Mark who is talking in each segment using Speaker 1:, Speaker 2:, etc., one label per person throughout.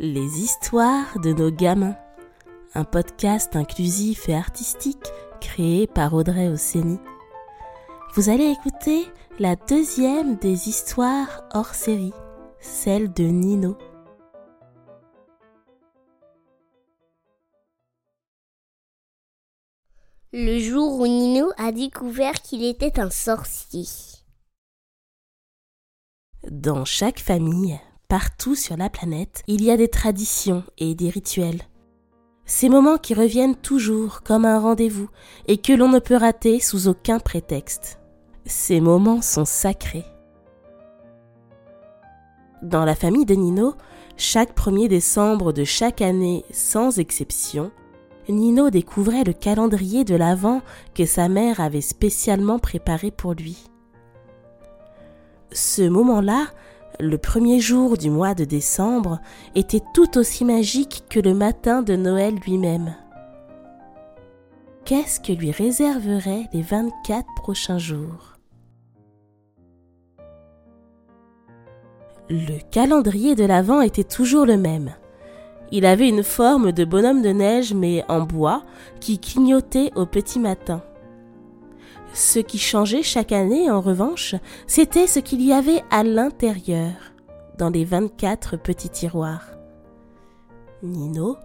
Speaker 1: Les histoires de nos gamins. Un podcast inclusif et artistique créé par Audrey Osseni. Vous allez écouter la deuxième des histoires hors série, celle de Nino.
Speaker 2: Le jour où Nino a découvert qu'il était un sorcier.
Speaker 1: Dans chaque famille, partout sur la planète, il y a des traditions et des rituels. Ces moments qui reviennent toujours comme un rendez-vous et que l'on ne peut rater sous aucun prétexte. Ces moments sont sacrés. Dans la famille de Nino, chaque 1er décembre de chaque année, sans exception, Nino découvrait le calendrier de l'Avent que sa mère avait spécialement préparé pour lui. Ce moment-là, le premier jour du mois de décembre était tout aussi magique que le matin de Noël lui-même. Qu'est-ce que lui réserveraient les 24 prochains jours? Le calendrier de l'Avent était toujours le même. Il avait une forme de bonhomme de neige mais en bois qui clignotait au petit matin. Ce qui changeait chaque année, en revanche, c'était ce qu'il y avait à l'intérieur, dans les 24 petits tiroirs. Nino,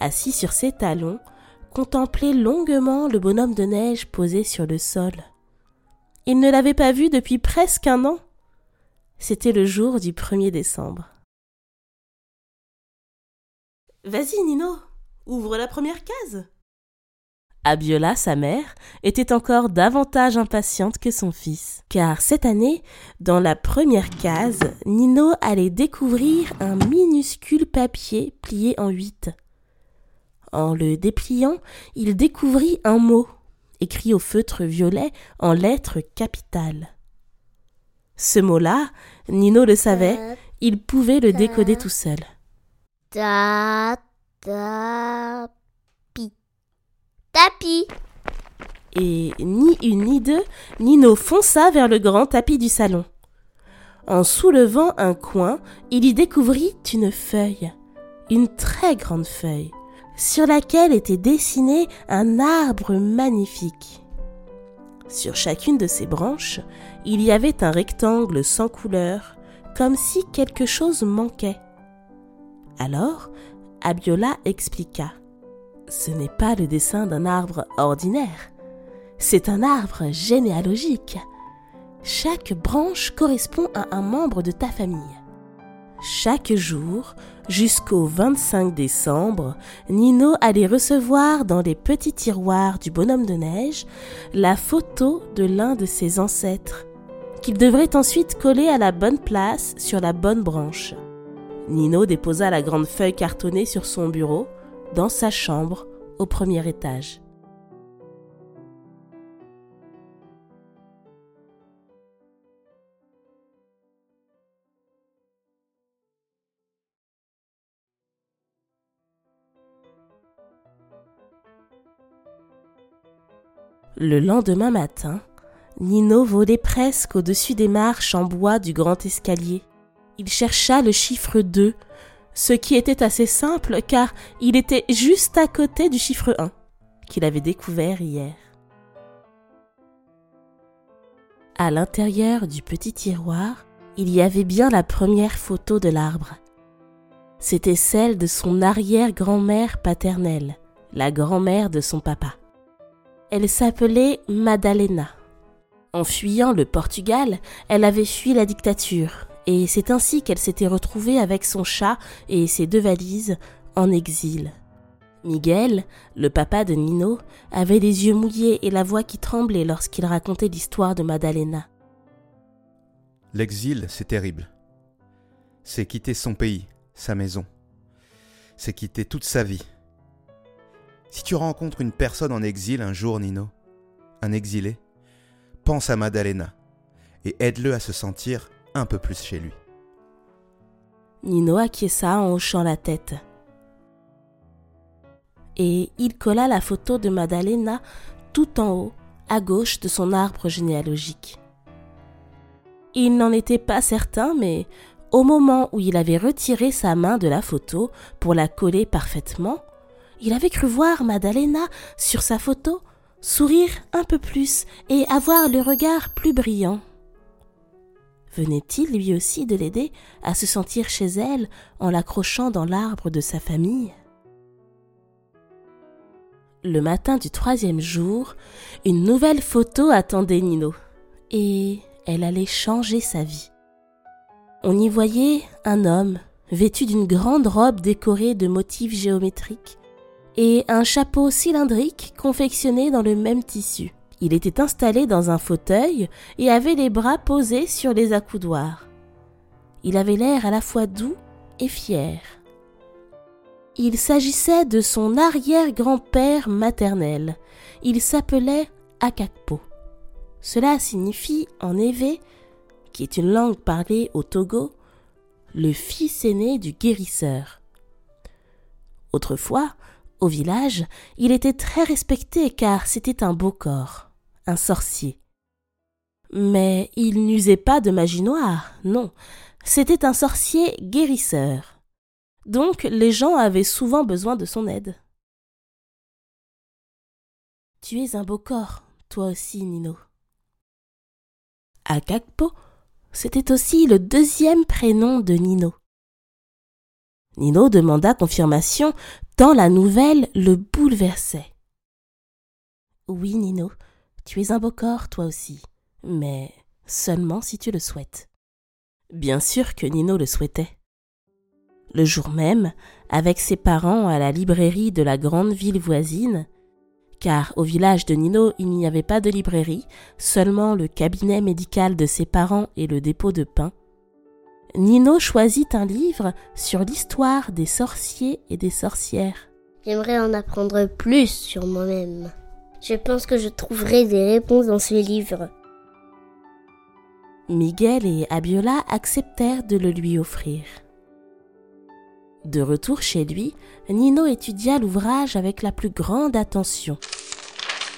Speaker 1: assis sur ses talons, contemplait longuement le bonhomme de neige posé sur le sol. Il ne l'avait pas vu depuis presque un an. C'était le jour du 1er décembre. Vas-y, Nino, ouvre la première case. Abiola, sa mère, était encore davantage impatiente que son fils, car cette année, dans la première case, Nino allait découvrir un minuscule papier plié en huit. En le dépliant, il découvrit un mot, écrit au feutre violet en lettres capitales. Ce mot-là, Nino le savait, il pouvait le décoder tout seul. Et ni une ni deux, Nino fonça vers le grand tapis du salon. En soulevant un coin, il y découvrit une feuille, une très grande feuille, sur laquelle était dessiné un arbre magnifique. Sur chacune de ses branches, il y avait un rectangle sans couleur, comme si quelque chose manquait. Alors, Abiola expliqua ce n'est pas le dessin d'un arbre ordinaire. C'est un arbre généalogique. Chaque branche correspond à un membre de ta famille. Chaque jour, jusqu'au 25 décembre, Nino allait recevoir dans les petits tiroirs du bonhomme de neige la photo de l'un de ses ancêtres, qu'il devrait ensuite coller à la bonne place sur la bonne branche. Nino déposa la grande feuille cartonnée sur son bureau, dans sa chambre au premier étage. Le lendemain matin, Nino volait presque au-dessus des marches en bois du grand escalier. Il chercha le chiffre 2 ce qui était assez simple car il était juste à côté du chiffre 1 qu'il avait découvert hier. À l'intérieur du petit tiroir, il y avait bien la première photo de l'arbre. C'était celle de son arrière-grand-mère paternelle, la grand-mère de son papa. Elle s'appelait Madalena. En fuyant le Portugal, elle avait fui la dictature et c'est ainsi qu'elle s'était retrouvée avec son chat et ses deux valises en exil. Miguel, le papa de Nino, avait les yeux mouillés et la voix qui tremblait lorsqu'il racontait l'histoire de Madalena.
Speaker 3: L'exil, c'est terrible. C'est quitter son pays, sa maison. C'est quitter toute sa vie. Si tu rencontres une personne en exil un jour, Nino, un exilé, pense à Madalena et aide-le à se sentir un peu plus chez lui.
Speaker 1: Nino acquiesça en hochant la tête. Et il colla la photo de Madalena tout en haut, à gauche de son arbre généalogique. Il n'en était pas certain, mais au moment où il avait retiré sa main de la photo pour la coller parfaitement, il avait cru voir Madalena sur sa photo sourire un peu plus et avoir le regard plus brillant. Venait-il lui aussi de l'aider à se sentir chez elle en l'accrochant dans l'arbre de sa famille? Le matin du troisième jour, une nouvelle photo attendait Nino, et elle allait changer sa vie. On y voyait un homme vêtu d'une grande robe décorée de motifs géométriques et un chapeau cylindrique confectionné dans le même tissu. Il était installé dans un fauteuil et avait les bras posés sur les accoudoirs. Il avait l'air à la fois doux et fier. Il s'agissait de son arrière-grand-père maternel. Il s'appelait Akakpo. Cela signifie en évé qui est une langue parlée au Togo, le fils aîné du guérisseur. Autrefois, au village, il était très respecté car c'était un beau corps, sorcier. Mais il n'usait pas de magie noire, non, c'était un sorcier guérisseur. Donc les gens avaient souvent besoin de son aide. Tu es un beau corps, toi aussi, Nino. Akakpo c'était aussi le deuxième prénom de Nino. Nino demanda confirmation tant la nouvelle le bouleversait. Oui, Nino, tu es un beau corps, toi aussi, mais seulement si tu le souhaites. Bien sûr que Nino le souhaitait. Le jour même, avec ses parents à la librairie de la grande ville voisine, car au village de Nino il n'y avait pas de librairie, seulement le cabinet médical de ses parents et le dépôt de pain. Nino choisit un livre sur l'histoire des sorciers et des sorcières.
Speaker 2: J'aimerais en apprendre plus sur moi-même. Je pense que je trouverai des réponses dans ce livre.
Speaker 1: Miguel et Abiola acceptèrent de le lui offrir. De retour chez lui, Nino étudia l'ouvrage avec la plus grande attention.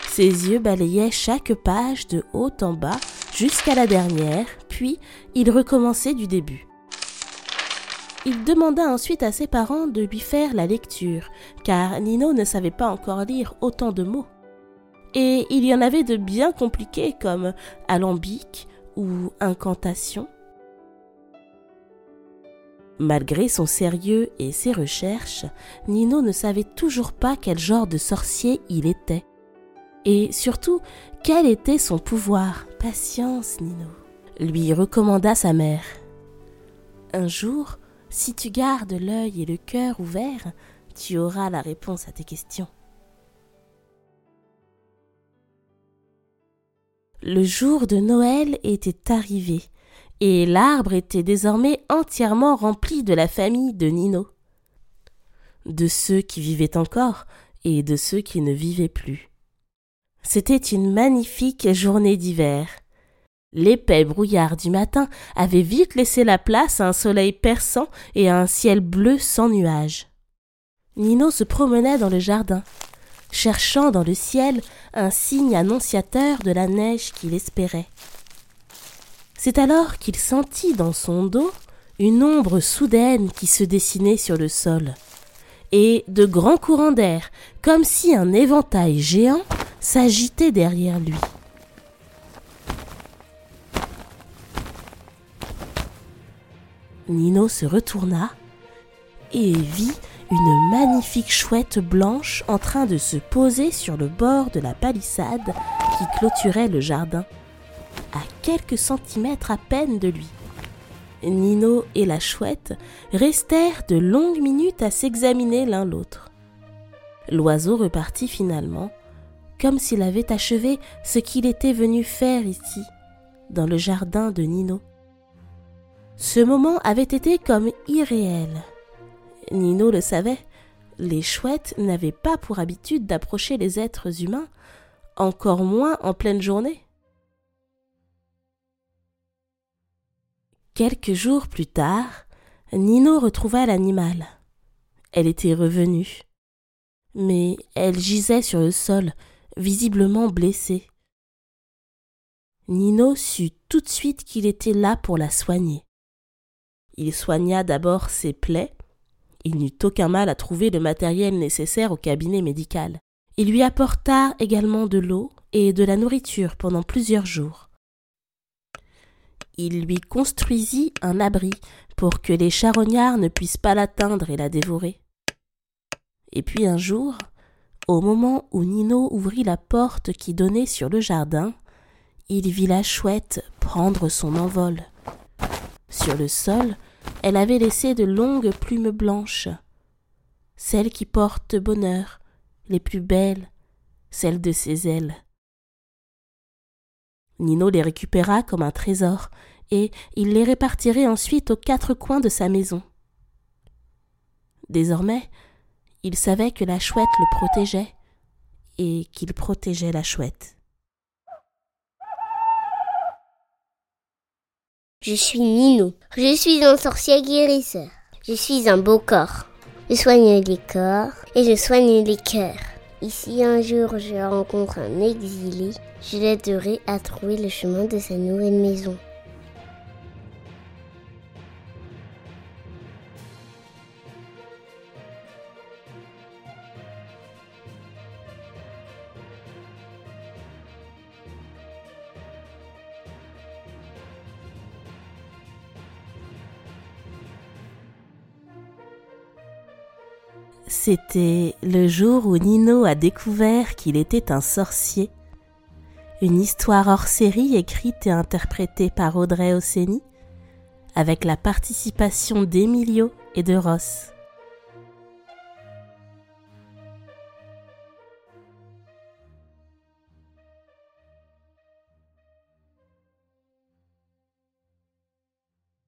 Speaker 1: Ses yeux balayaient chaque page de haut en bas jusqu'à la dernière, puis il recommençait du début. Il demanda ensuite à ses parents de lui faire la lecture, car Nino ne savait pas encore lire autant de mots. Et il y en avait de bien compliqués comme alambic ou incantation. Malgré son sérieux et ses recherches, Nino ne savait toujours pas quel genre de sorcier il était. Et surtout, quel était son pouvoir Patience, Nino, lui recommanda sa mère. Un jour, si tu gardes l'œil et le cœur ouverts, tu auras la réponse à tes questions. Le jour de Noël était arrivé et l'arbre était désormais entièrement rempli de la famille de Nino, de ceux qui vivaient encore et de ceux qui ne vivaient plus. C'était une magnifique journée d'hiver. L'épais brouillard du matin avait vite laissé la place à un soleil perçant et à un ciel bleu sans nuages. Nino se promenait dans le jardin, cherchant dans le ciel un signe annonciateur de la neige qu'il espérait. C'est alors qu'il sentit dans son dos une ombre soudaine qui se dessinait sur le sol, et de grands courants d'air, comme si un éventail géant s'agitait derrière lui. Nino se retourna et vit une magnifique chouette blanche en train de se poser sur le bord de la palissade qui clôturait le jardin à quelques centimètres à peine de lui. Nino et la chouette restèrent de longues minutes à s'examiner l'un l'autre. L'oiseau repartit finalement, comme s'il avait achevé ce qu'il était venu faire ici, dans le jardin de Nino. Ce moment avait été comme irréel. Nino le savait, les chouettes n'avaient pas pour habitude d'approcher les êtres humains, encore moins en pleine journée. Quelques jours plus tard, Nino retrouva l'animal. Elle était revenue. Mais elle gisait sur le sol, visiblement blessée. Nino sut tout de suite qu'il était là pour la soigner. Il soigna d'abord ses plaies. Il n'eut aucun mal à trouver le matériel nécessaire au cabinet médical. Il lui apporta également de l'eau et de la nourriture pendant plusieurs jours. Il lui construisit un abri pour que les charognards ne puissent pas l'atteindre et la dévorer. Et puis un jour, au moment où Nino ouvrit la porte qui donnait sur le jardin, il vit la chouette prendre son envol. Sur le sol, elle avait laissé de longues plumes blanches, celles qui portent bonheur, les plus belles, celles de ses ailes. Nino les récupéra comme un trésor, et il les répartirait ensuite aux quatre coins de sa maison. Désormais, il savait que la chouette le protégeait, et qu'il protégeait la chouette.
Speaker 2: Je suis Nino. Je suis un sorcier guérisseur. Je suis un beau corps. Je soigne les corps et je soigne les cœurs. Ici un jour je rencontre un exilé, je l'aiderai à trouver le chemin de sa nouvelle maison.
Speaker 1: C'était le jour où Nino a découvert qu'il était un sorcier. Une histoire hors série écrite et interprétée par Audrey Osseni, avec la participation d'Emilio et de Ross.